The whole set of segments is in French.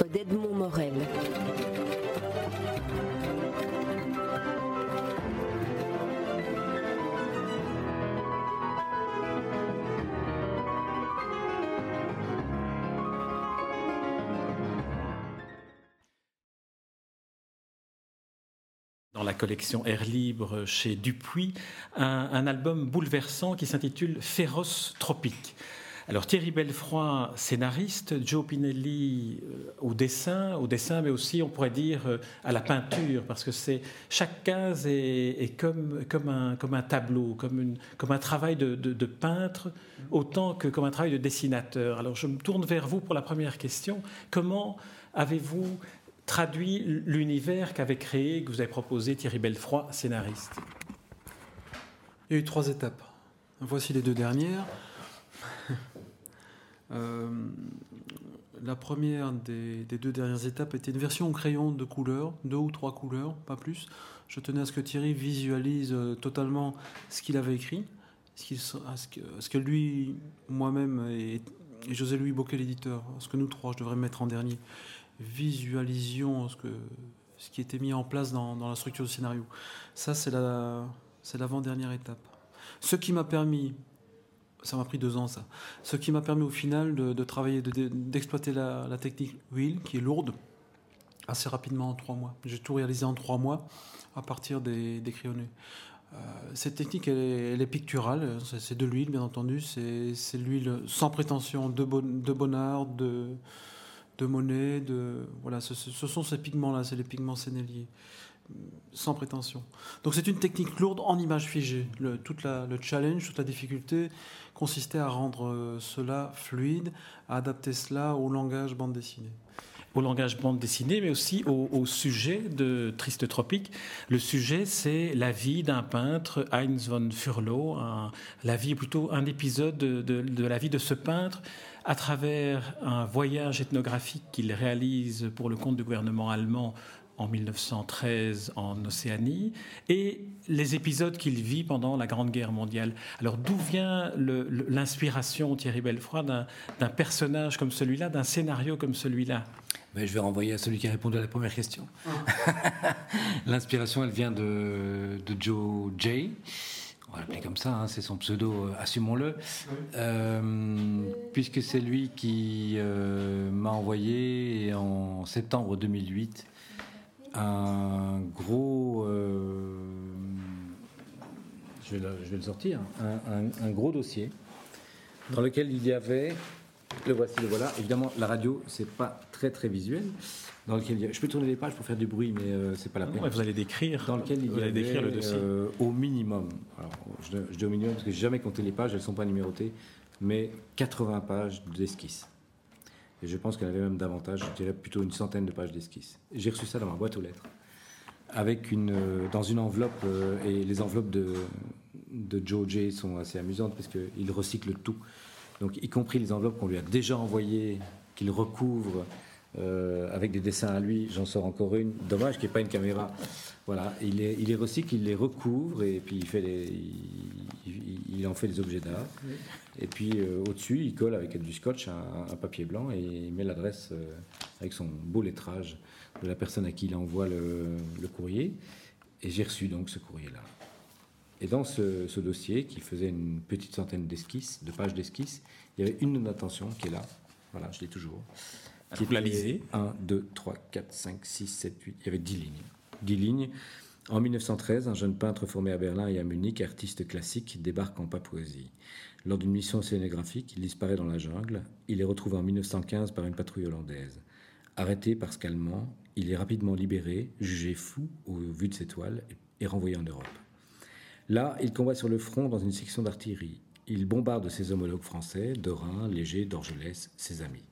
d'Edmond Morel. dans la collection Air Libre chez Dupuis, un album bouleversant qui s'intitule Féroce Tropique. Alors Thierry Belfroy, scénariste, Joe Pinelli euh, au dessin, au dessin, mais aussi on pourrait dire euh, à la peinture, parce que c'est chaque case est, comme, un, tableau, comme un travail de, de, peintre, autant que comme un travail de dessinateur. Alors je me tourne vers vous pour la première question. Comment avez-vous traduit l'univers qu'avait créé, que vous avez proposé Thierry Belfroy, scénariste? Il y a eu trois étapes. Voici les deux dernières. Euh, la première des, deux dernières étapes était une version au crayon de couleurs, deux ou trois couleurs, pas plus. Je tenais à ce que Thierry visualise euh, totalement ce qu'il avait écrit, ce, que, lui, moi-même et, José-Louis Bocquet, l'éditeur, ce que nous trois, je devrais mettre en dernier, visualisions ce, ce qui était mis en place dans, dans la structure du scénario. Ça, c'est l'avant-dernière étape. Ce qui m'a permis ça m'a pris deux ans, ça. Ce qui m'a permis au final de, travailler, d'exploiter la, technique wheel, qui est lourde, assez rapidement en trois mois. J'ai tout réalisé en trois mois à partir des, des. Euh, cette technique, elle est, picturale, c'est de l'huile, bien entendu. C'est l'huile sans prétention de, bon, de bonheur, de, de de voilà. Ce, ce sont ces pigments-là, c'est les pigments sénéliers sans prétention. Donc c'est une technique lourde en image figée. Le, toute la, le challenge, toute la difficulté consistait à rendre euh, cela fluide, à adapter cela au langage bande dessinée au langage bande dessinée, mais aussi au, sujet de Triste Tropique. Le sujet, c'est la vie d'un peintre, Heinz von Furlow, la vie, plutôt un épisode de, de, la vie de ce peintre à travers un voyage ethnographique qu'il réalise pour le compte du gouvernement allemand en 1913 en Océanie, et les épisodes qu'il vit pendant la Grande Guerre mondiale. Alors d'où vient l'inspiration, Thierry Belfroy, d'un personnage comme celui-là, d'un scénario comme celui-là? Ben, Je vais renvoyer à celui qui a répondu à la première question. L'inspiration, elle vient de, Joe Jay. On va l'appeler comme ça, hein, c'est son pseudo, euh, assumons-le. Euh, puisque c'est lui qui euh, m'a envoyé en septembre 2008 un gros. Euh, je, vais le, sortir. Un, gros dossier dans lequel il y avait. Le voici, le voilà. Évidemment, la radio, c'est pas très très visuel. Dans lequel il y je peux tourner les pages pour faire du bruit, mais euh, c'est pas la peine. vous allez décrire. Dans lequel il y avait décrire le dossier. Euh, au minimum. Alors, je, je, dis au minimum parce que j'ai jamais compté les pages, elles sont pas numérotées, mais 80 pages d'esquisse. Et je pense qu'elle avait même davantage, je dirais plutôt une centaine de pages d'esquisses. J'ai reçu ça dans ma boîte aux lettres, avec une, euh, dans une enveloppe, euh, et les enveloppes de, Joe J sont assez amusantes parce qu'il recycle tout. Donc, y compris les enveloppes qu'on lui a déjà envoyées, qu'il recouvre euh, avec des dessins à lui. J'en sors encore une. Dommage qu'il n'y ait pas une caméra. Voilà, il les, il les recycle, il les recouvre et puis il, fait les, il, en fait des objets d'art. Et puis euh, au-dessus, il colle avec du scotch un, papier blanc et il met l'adresse euh, avec son beau lettrage de la personne à qui il envoie le, courrier. Et j'ai reçu donc ce courrier-là. Et dans ce, dossier, qui faisait une petite centaine d'esquisses, de pages d'esquisses, il y avait une note d'attention qui est là. Voilà, je l'ai toujours. Qui est la 1, 2, 3, 4, 5, 6, 7, 8. Il y avait 10 lignes. 10 lignes. En 1913, un jeune peintre formé à Berlin et à Munich, artiste classique, débarque en Papouasie. Lors d'une mission scénographique, il disparaît dans la jungle. Il est retrouvé en 1915 par une patrouille hollandaise. Arrêté parce qu'allemand, il est rapidement libéré, jugé fou au vu de ses toiles et renvoyé en Europe. Là, il combat sur le front dans une section d'artillerie. Il bombarde ses homologues français, de Rhin, Léger, d'Orgelès, ses amis.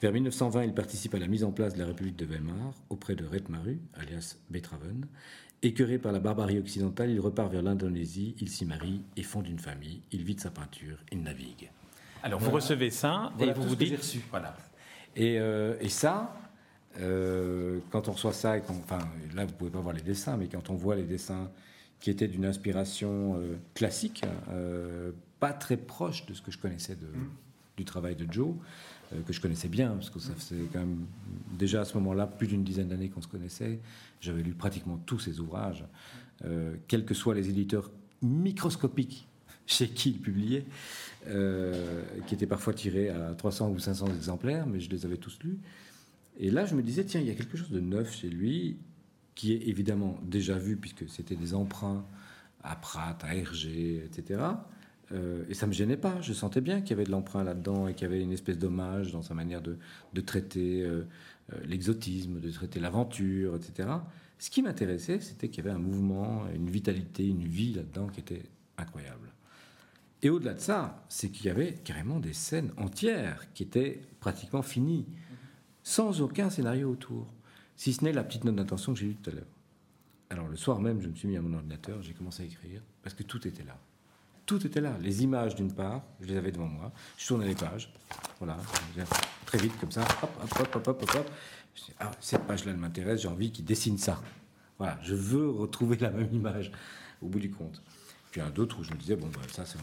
Vers 1920, il participe à la mise en place de la République de Weimar auprès de Retmaru, alias Beethoven, Écœuré par la barbarie occidentale, il repart vers l'Indonésie, il s'y marie et fonde une famille. Il vide sa peinture, il navigue. Alors vous recevez ça et vous vous dites. Reçu. Voilà. Et, euh, et ça, euh, quand on reçoit ça, enfin là vous pouvez pas voir les dessins, mais quand on voit les dessins qui étaient d'une inspiration euh, classique, pas très proche de ce que je connaissais de, du travail de Joe, que je connaissais bien, parce que ça faisait quand même déjà à ce moment-là plus d'une dizaine d'années qu'on se connaissait. J'avais lu pratiquement tous ses ouvrages, euh, quels que soient les éditeurs microscopiques chez qui il publiait, euh, qui étaient parfois tirés à 300 ou 500 exemplaires, mais je les avais tous lus. Et là, je me disais, tiens, il y a quelque chose de neuf chez lui, qui est évidemment déjà vu, puisque c'était des emprunts à Pratt, à Hergé, etc. Euh, et ça ne me gênait pas. Je sentais bien qu'il y avait de l'emprunt là-dedans et qu'il y avait une espèce d'hommage dans sa manière de, traiter euh, euh, l'exotisme, de traiter l'aventure, etc. Ce qui m'intéressait, c'était qu'il y avait un mouvement, une vitalité, une vie là-dedans qui était incroyable. Et au-delà de ça, c'est qu'il y avait carrément des scènes entières qui étaient pratiquement finies, sans aucun scénario autour, si ce n'est la petite note d'intention que j'ai lue tout à l'heure. Alors le soir même, je me suis mis à mon ordinateur, j'ai commencé à écrire, parce que tout était là tout était là. Les images, d'une part, je les avais devant moi. Je tournais les pages. Voilà, très vite, comme ça. Ah, cette page-là, elle m'intéresse, j'ai envie qu'il dessine ça. Voilà, je veux retrouver la même image au bout du compte. Puis a d'autres où je me disais, bon, bah, ça, c'est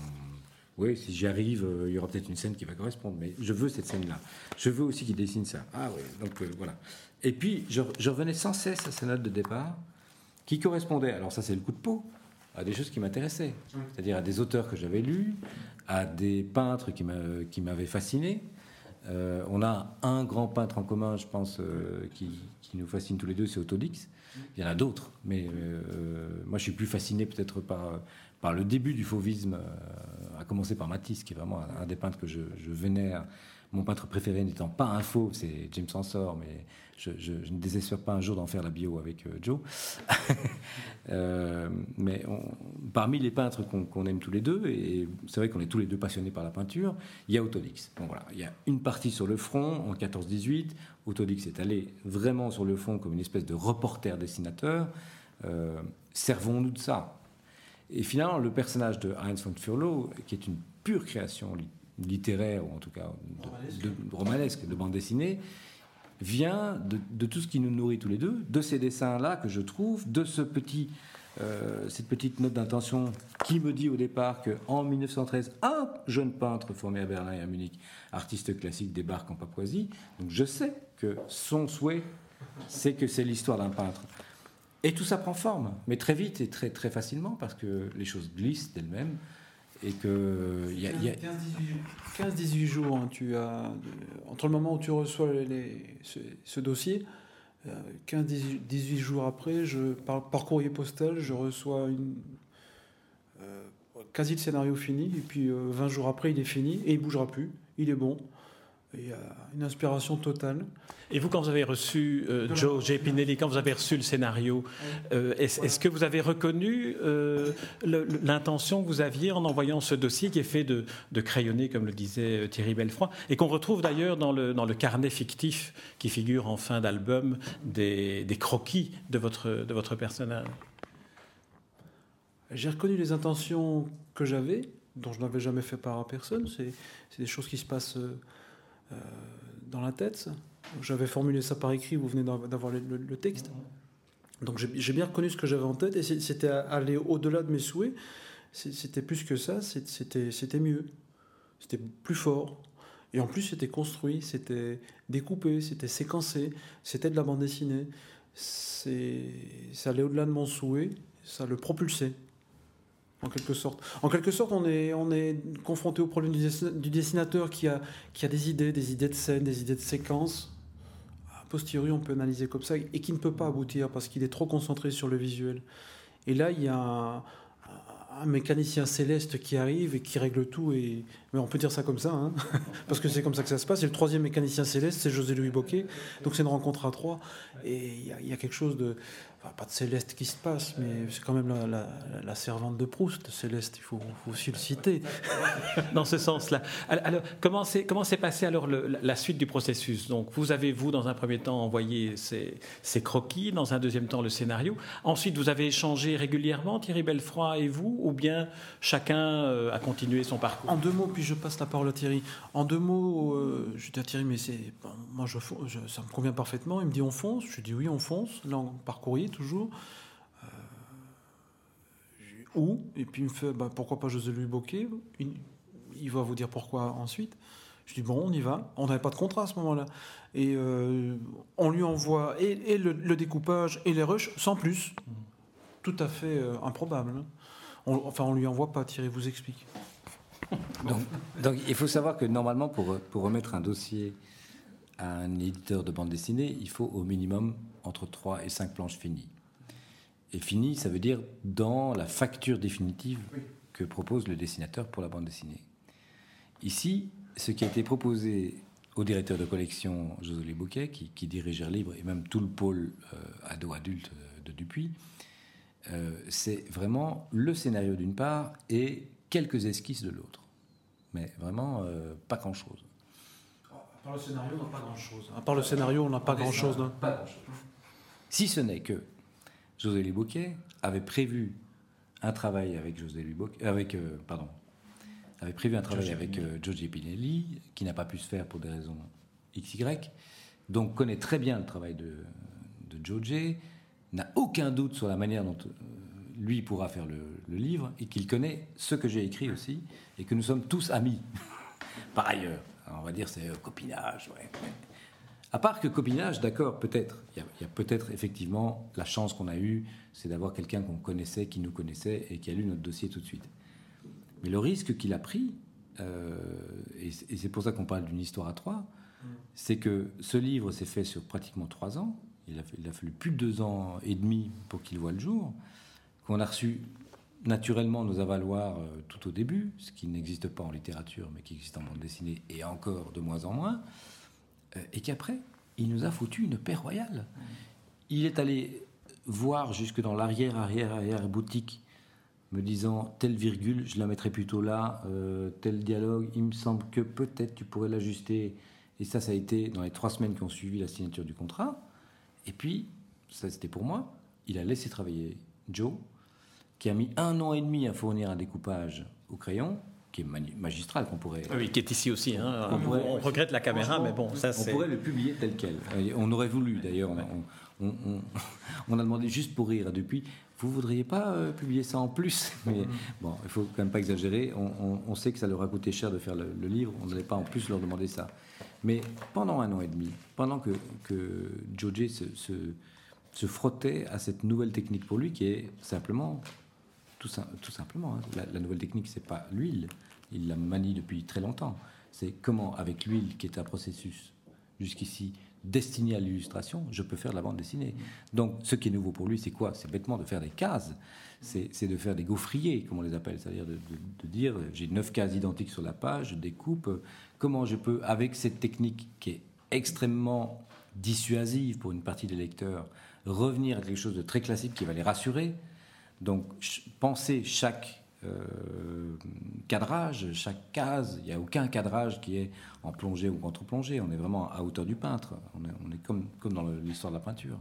Oui, si j'y arrive, euh, il y aura peut-être une scène qui va correspondre, mais je veux cette scène-là. Je veux aussi qu'il dessine ça. Ah oui, donc euh, voilà. Et puis, je, je, revenais sans cesse à ces notes de départ qui correspondaient. Alors ça, c'est le coup de peau à des choses qui m'intéressaient, c'est-à-dire à des auteurs que j'avais lus, à des peintres qui m'avaient fasciné. Euh, on a un grand peintre en commun, je pense, euh, qui, nous fascine tous les deux, c'est Autodix. Il y en a d'autres, mais euh, moi je suis plus fasciné peut-être par, par le début du fauvisme, à commencer par Matisse, qui est vraiment un, des peintres que je, je vénère mon peintre préféré n'étant pas un faux, c'est James Ensor, mais je, ne désespère pas un jour d'en faire la bio avec euh, Joe. Euh, mais parmi les peintres qu'on aime tous les deux, et c'est vrai qu'on est tous les deux passionnés par la peinture, il y a Autodix. Bon, voilà, il y a une partie sur le front en 14-18. Autodix est allé vraiment sur le front comme une espèce de reporter dessinateur. Euh, servons-nous de ça. Et finalement, le personnage de Heinz von Furlow, qui est une pure création littéraire, ou en tout cas de, romanesque, de bande dessinée, vient de, tout ce qui nous nourrit tous les deux, de ces dessins-là que je trouve, de ce petit, euh, cette petite note d'intention qui me dit au départ qu'en 1913, un jeune peintre formé à Berlin et à Munich, artiste classique, débarque en Papouasie. Donc je sais que son souhait, c'est que c'est l'histoire d'un peintre. Et tout ça prend forme, mais très vite et très, très facilement, parce que les choses glissent d'elles-mêmes et que il y a, 15-18 jours. hein, tu as entre le moment où tu reçois les, ce, dossier 15-18 euh, jours après je par, par, courrier postal je reçois une euh, quasi le scénario fini et puis 20 euh, jours après il est fini et il bougera plus il est bon y a une inspiration totale. Et vous, quand vous avez reçu euh, Joe J. Pinelli, quand vous avez reçu le scénario, euh, est-ce que vous avez reconnu euh, l'intention que vous aviez en envoyant ce dossier qui est fait de, de crayonné, comme le disait Thierry Belfroy, et qu'on retrouve d'ailleurs dans le, dans le carnet fictif qui figure en fin d'album des, des, croquis de votre, de votre personnage? J'ai reconnu les intentions que j'avais, dont je n'avais jamais fait part à personne. C'est des choses qui se passent euh, dans la tête. J'avais formulé ça par écrit, vous venez d'avoir le, texte. Donc j'ai bien reconnu ce que j'avais en tête et c'était aller au-delà de mes souhaits. C'était plus que ça, c'était mieux. C'était plus fort. Et en plus, c'était construit, c'était découpé, c'était séquencé, c'était de la bande dessinée. Ça allait au-delà de mon souhait, ça le propulsait en quelque sorte. En quelque sorte, on est, on est confronté au problème du dessinateur qui a, qui a des idées, des idées de scène, des idées de séquences. A posteriori, on peut analyser comme ça, et qui ne peut pas aboutir parce qu'il est trop concentré sur le visuel. Et là, il y a un, mécanicien céleste qui arrive et qui règle tout. Et... Mais on peut dire ça comme ça, hein parce que c'est comme ça que ça se passe. Et le troisième mécanicien céleste, c'est José-Louis Boquet. Donc c'est une rencontre à trois. Et il y, a quelque chose de pas de Céleste qui se passe, mais c'est quand même la, servante de Proust, Céleste, il faut, aussi le citer. dans ce sens-là. Alors, comment s'est, comment s'est passé alors la suite du processus? Donc, vous avez, vous, dans un premier temps, envoyé ces, croquis, dans un deuxième temps, le scénario. Ensuite, vous avez échangé régulièrement, Thierry Belfroy et vous, ou bien chacun euh, a continué son parcours? En deux mots, puis je passe la parole à Thierry. En deux mots, euh, je dis à Thierry, mais c'est, moi, ça me convient parfaitement. Il me dit, on fonce. Je dis, oui, on fonce, là, par courrier toujours. Euh, où Et puis il me fait bah, pourquoi pas José Louis Boquet il, va vous dire pourquoi ensuite. Je dis bon, on y va. On n'avait pas de contrat à ce moment-là. Et euh, on lui envoie et, le, découpage et les rushs sans plus. Tout à fait euh, improbable. Hein. enfin, on lui envoie pas. Thierry vous explique. Donc, il faut savoir que normalement, pour, pour remettre un dossier à un éditeur de bande dessinée, il faut au minimum entre 3 et 5 planches finies. Et fini, ça veut dire dans la facture définitive que propose le dessinateur pour la bande dessinée. Ici, ce qui a été proposé au directeur de collection José Bouquet, qui, qui dirige Libre, et même tout le pôle euh, ado-adulte de Dupuis, euh, c'est vraiment le scénario d'une part et quelques esquisses de l'autre. Mais vraiment, euh, pas grand-chose. Par le scénario, on n'a pas grand-chose. À part le scénario, on n'a pas grand-chose. Pas grand-chose. Si ce n'est que José Bouquet avait prévu un travail avec José avec pardon, avait prévu un travail avec euh, Pinelli, qui n'a pas pu se faire pour des raisons XY, donc connaît très bien le travail de, de n'a aucun doute sur la manière dont euh, lui pourra faire le, livre, et qu'il connaît ce que j'ai écrit aussi, et que nous sommes tous amis, par ailleurs. on va dire c'est euh, copinage, ouais. À part que copinage, d'accord, peut-être. Il y a, peut-être effectivement la chance qu'on a eue, c'est d'avoir quelqu'un qu'on connaissait, qui nous connaissait et qui a lu notre dossier tout de suite. Mais le risque qu'il a pris, euh, et, c'est pour ça qu'on parle d'une histoire à trois, c'est que ce livre s'est fait sur pratiquement trois ans. Il a, fallu plus de deux ans et demi pour qu'il voit le jour. Qu'on a reçu naturellement nos avaloirs euh, tout au début, ce qui n'existe pas en littérature, mais qui existe en bande dessinée, et encore de moins en moins. Euh, et qu'après, il nous a foutu une paix royale. Il est allé voir jusque dans l'arrière, arrière, arrière boutique me disant telle virgule, je la mettrai plutôt là, euh, tel dialogue, il me semble que peut-être tu pourrais l'ajuster. Et ça, ça a été dans les trois semaines qui ont suivi la signature du contrat. Et puis, ça c'était pour moi, il a laissé travailler Joe, qui a mis un an et demi à fournir un découpage au crayon, qui est magistral, qu'on pourrait. Oui, qui est ici aussi. Hein. On, regrette la caméra, mais bon, ça c'est. On pourrait le publier tel quel. On aurait voulu d'ailleurs. On, on, a demandé juste pour rire depuis vous voudriez pas euh, publier ça en plus? Mais bon, il faut quand même pas exagérer. On, sait que ça leur a coûté cher de faire le, livre. On n'allait pas en plus leur demander ça. Mais pendant un an et demi, pendant que, que Joji se, se, frottait à cette nouvelle technique pour lui, qui est simplement, tout, simplement, hein, la, nouvelle technique, c'est pas l'huile. Il la manie depuis très longtemps. C'est comment, avec l'huile, qui est un processus jusqu'ici destiné à l'illustration, je peux faire de la bande dessinée. Donc, ce qui est nouveau pour lui, c'est quoi? C'est bêtement de faire des cases. C'est de faire des gaufriers, comme on les appelle. C'est-à-dire de, dire, j'ai neuf cases identiques sur la page, je découpe. Comment je peux, avec cette technique qui est extrêmement dissuasive pour une partie des lecteurs, revenir à quelque chose de très classique qui va les rassurer? Donc, penser chaque euh, cadrage, chaque case, il n'y a aucun cadrage qui est en plongée ou contre-plongée, on est vraiment à hauteur du peintre, on est, comme, comme dans l'histoire de la peinture.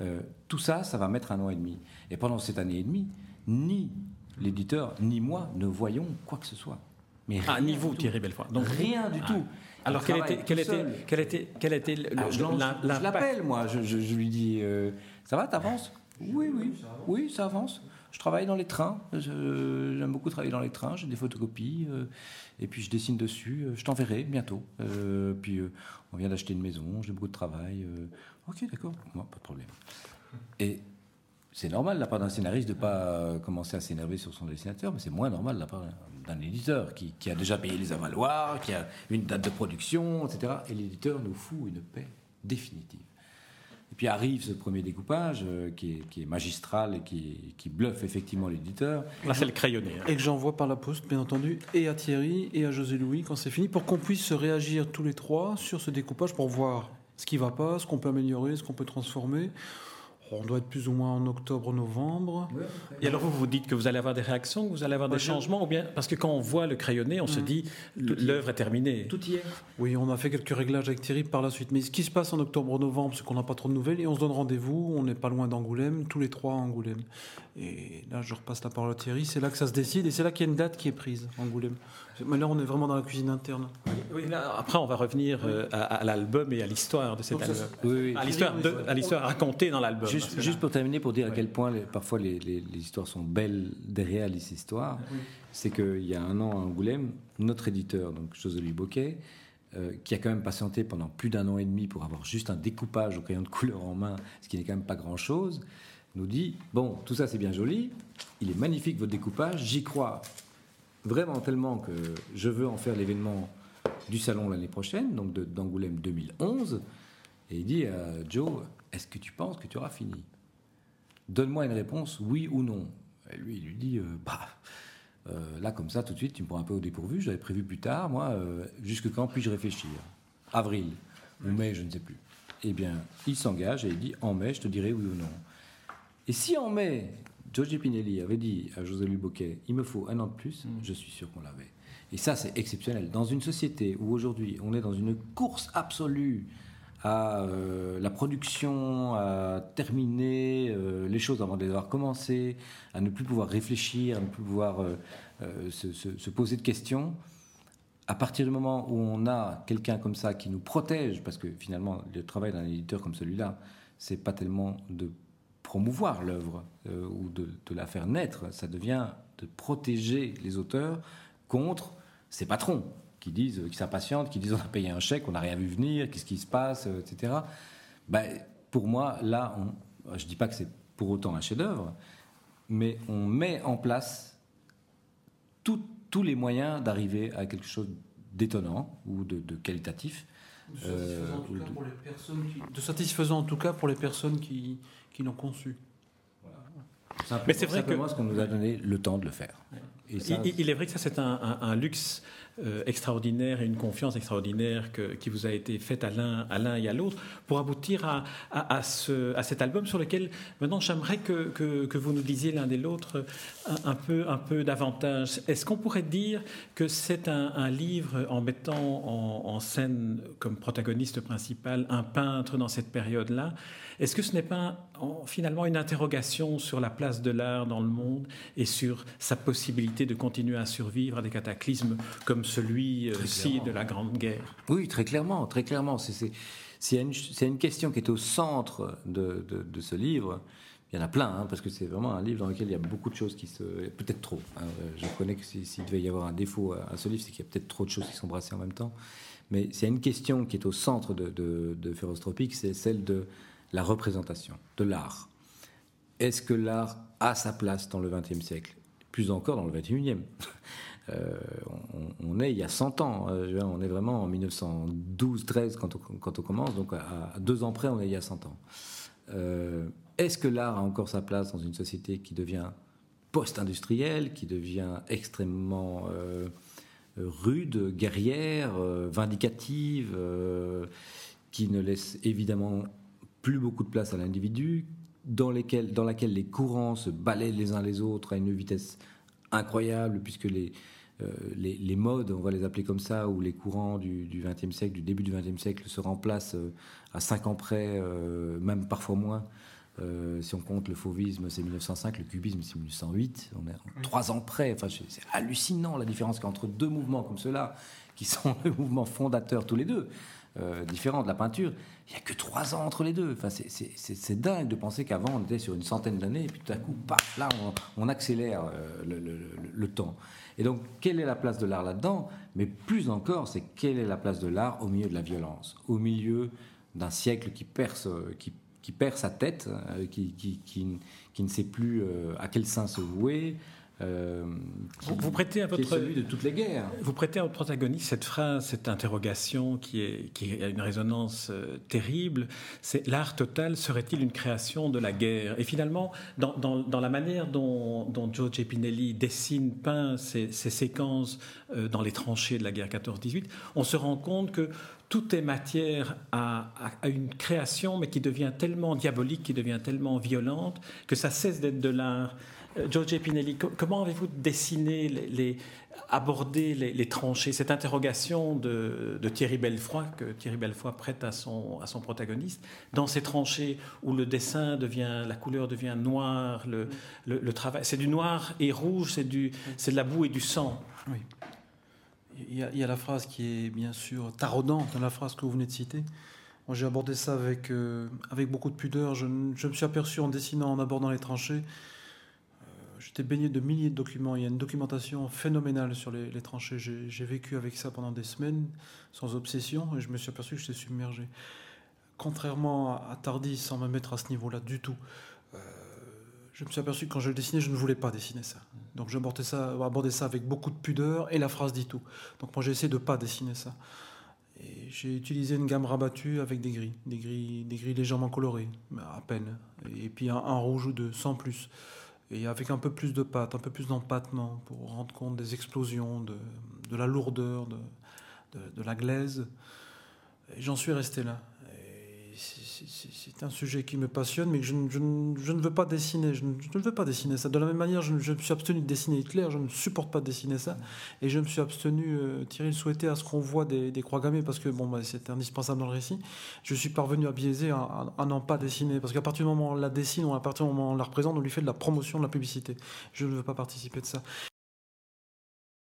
Euh, tout ça, ça va mettre un an et demi. Et pendant cette année et demie, ni l'éditeur, ni moi ne voyons quoi que ce soit. Mais ah, ni vous, Thierry Belfoy. Donc rien du tout. Ah. Alors quel était, quel, était, quel était, quel était, le, ah, Je l'appelle, moi. Je, lui dis, euh, ça va, t'avances? Oui, oui, oui, ça avance. Je travaille dans les trains. J'aime beaucoup travailler dans les trains. J'ai des photocopies. Euh, et puis je dessine dessus. Euh, je t'enverrai bientôt. Euh, puis on vient d'acheter une maison. J'ai beaucoup de travail. ok, d'accord. Moi, pas de problème. Et c'est normal de la part d'un scénariste de ne pas commencer à s'énerver sur son dessinateur, mais c'est moins normal de la part d'un éditeur qui, qui, a déjà payé les avaloirs, qui a une date de production, etc. Et l'éditeur nous fout une paix définitive. Et puis arrive ce premier découpage euh, qui, est, magistral et qui, bluffe effectivement l'éditeur. Là, c'est le crayonné. Hein. Et que j'envoie par la poste, bien entendu, et à Thierry et à José Louis quand c'est fini, pour qu'on puisse réagir tous les trois sur ce découpage pour voir ce qui va pas, ce qu'on peut améliorer, ce qu'on peut transformer. On doit être plus ou moins en octobre-novembre. Et alors vous vous dites que vous allez avoir des réactions, que vous allez avoir des changements, ou bien parce que quand on voit le crayonné, on se mm. dit l'œuvre est terminée. Tout est. Oui, on a fait quelques réglages avec Thierry par la suite. Mais ce qui se passe en octobre-novembre, c'est qu'on n'a pas trop de nouvelles et on se donne rendez-vous. On n'est pas loin d'Angoulême, tous les trois à Angoulême. Et là, je repasse la parole à Thierry. C'est là que ça se décide et c'est là qu'il y a une date qui est prise, Angoulême. Mais là, on est vraiment dans la cuisine interne. Oui, après, on va revenir euh, à, l'album et à l'histoire de cet album. Oui, À l'histoire, à l'histoire racontée dans l'album. Juste, pour terminer, pour dire à quel point parfois les, histoires sont belles derrière les histoires, c'est qu'il y a un an à Angoulême, notre éditeur, donc José Louis Boquet, euh, qui a quand même patienté pendant plus d'un an et demi pour avoir juste un découpage au crayon de couleur en main, ce qui n'est quand même pas grand-chose, nous dit, bon, tout ça c'est bien joli, il est magnifique votre découpage, j'y crois vraiment tellement que je veux en faire l'événement du salon l'année prochaine, donc d'Angoulême 2011, et il dit à Joe, est-ce que tu penses que tu auras fini? Donne-moi une réponse, oui ou non. Et lui, il lui dit, euh, bah, euh, là, comme ça, tout de suite, tu me prends un peu au dépourvu. J'avais prévu plus tard, moi, euh, jusque quand puis-je réfléchir? Avril ou mai, je ne sais plus. Eh bien, il s'engage et il dit en mai, je te dirai oui ou non. Et si en mai, Giorgio Pinelli avait dit à José Louis Bocquet, il me faut un an de plus, mm. je suis sûr qu'on l'avait. Et ça, c'est exceptionnel. Dans une société où aujourd'hui on est dans une course absolue à euh, la production, à terminer euh, les choses avant de les avoir commencées, à ne plus pouvoir réfléchir, à ne plus pouvoir euh, se, poser de questions. À partir du moment où on a quelqu'un comme ça qui nous protège, parce que finalement le travail d'un éditeur comme celui-là, c'est pas tellement de promouvoir l'œuvre ou de, de, la faire naître, ça devient de protéger les auteurs contre ses patrons qui disent, qui s'impatientent, qui disent on a payé un chèque, on n'a rien vu venir, qu'est-ce qui se passe, euh, etc. Ben, pour moi, là, je ne dis pas que c'est pour autant un chef-d'œuvre, mais on met en place tous les moyens d'arriver à quelque chose d'étonnant ou de, qualitatif. De satisfaisant, en tout cas pour les personnes qui, qui l'ont conçu. Mais c'est vrai que ce qu'on nous a donné le temps de le faire. il, est vrai que ça c'est un, luxe euh, extraordinaire et une confiance extraordinaire qui vous a été faite à l'un, et à l'autre pour aboutir à, à, ce, à, cet album sur lequel maintenant j'aimerais que, que, vous nous disiez l'un et l'autre un, peu, un peu davantage. Est-ce qu'on pourrait dire que c'est un, livre en mettant en, en, scène comme protagoniste principal un peintre dans cette période-là? Est-ce que ce n'est pas finalement une interrogation sur la place de l'art dans le monde et sur sa possibilité de continuer à survivre à des cataclysmes comme celui-ci de la Grande Guerre. Oui, très clairement, très clairement. C'est une, une, question qui est au centre de, de, ce livre. Il y en a plein, hein, parce que c'est vraiment un livre dans lequel il y a beaucoup de choses qui se... Peut-être trop. Hein. Je connais que s'il devait y avoir un défaut à ce livre, c'est qu'il y a peut-être trop de choses qui sont brassées en même temps. Mais c'est une question qui est au centre de, de, de c'est celle de la représentation, de l'art. Est-ce que l'art a sa place dans le XXe siècle? Plus encore dans le XXIe. Euh, on, est il y a 100 ans. Euh, on est vraiment en 1912-13 quand on, quand on commence. Donc à, deux ans près, on est il y a 100 ans. Euh, est-ce que l'art a encore sa place dans une société qui devient post-industrielle, qui devient extrêmement rude, guerrière, vindicative, qui ne laisse évidemment plus beaucoup de place à l'individu, dans, dans laquelle les courants se balaient les uns les autres à une vitesse incroyable, puisque les, euh, les, modes, on va les appeler comme ça, ou les courants du XXe siècle, du début du XXe siècle, se remplacent euh, à 5 ans près, euh, même parfois moins. si on compte le fauvisme, c'est 1905, le cubisme, c'est 1908. On est 3 ans près. Enfin, c'est hallucinant la différence entre deux mouvements comme ceux-là, qui sont le mouvement fondateur tous les deux, différents de la peinture. Il n'y a que 3 ans entre les deux. Enfin, c'est dingue de penser qu'avant, on était sur une centaine d'années, et puis tout à coup, paf, là, on, accélère le, le temps. Et donc, quelle est la place de l'art là-dedans? Mais plus encore, c'est quelle est la place de l'art au milieu de la violence, au milieu d'un siècle qui perce, qui, perd sa tête, euh, qui, qui, ne sait plus euh, à quel sein se vouer, euh, vous, prêtez à votre celui de toutes les guerres. Vous prêtez à votre protagoniste cette phrase, cette interrogation qui, est, qui a une résonance euh, terrible. C'est l'art total serait-il une création de la guerre? Et finalement, dans, dans, la manière dont, dont Joe Pinelli dessine, peint ces, ces séquences euh, dans les tranchées de la guerre 14-18, on se rend compte que tout est matière à, à, une création, mais qui devient tellement diabolique, qui devient tellement violente, que ça cesse d'être de l'art. Giorgio Pinelli, comment avez-vous dessiné, les, abordé les, tranchées, cette interrogation de, Thierry Belfroy, que Thierry Belfroy prête à son, protagoniste, dans ces tranchées où le dessin devient, la couleur devient noire, le, travail, c'est du noir et rouge, c'est, de la boue et du sang. Oui. Il y, a, la phrase qui est bien sûr taraudante, la phrase que vous venez de citer. J'ai abordé ça avec, euh, avec beaucoup de pudeur. Je, me suis aperçu en dessinant, en abordant les tranchées, j'étais baigné de milliers de documents. Il y a une documentation phénoménale sur les, tranchées. J'ai vécu avec ça pendant des semaines, sans obsession, et je me suis aperçu que j'étais submergé. Contrairement à Tardy, sans me mettre à ce niveau-là du tout, euh, je me suis aperçu que quand je le dessinais, je ne voulais pas dessiner ça. Donc j'abordais ça, ça avec beaucoup de pudeur, et la phrase dit tout. Donc moi j'ai essayé de ne pas dessiner ça. Et j'ai utilisé une gamme rabattue avec des gris, des gris, des gris légèrement colorés, à peine. Et puis un, rouge ou deux, sans plus. Et avec un peu plus de pâte, un peu plus d'empattement pour rendre compte des explosions, de, la lourdeur, de, la glaise. J'en suis resté là c'est un sujet qui me passionne, mais je, ne veux pas dessiner. Je ne, veux pas dessiner ça. De la même manière, je, me suis abstenu de dessiner Hitler. Je ne supporte pas de dessiner ça. Et je me suis abstenu, euh, Thierry le souhaitait, à ce qu'on voit des, croix gammées, parce que bon, bah, c'est indispensable dans le récit. Je suis parvenu à biaiser, à, n'en pas dessiner. Parce qu'à partir du moment où on la dessine, ou à partir du moment où on la représente, on lui fait de la promotion, de la publicité. Je ne veux pas participer de ça.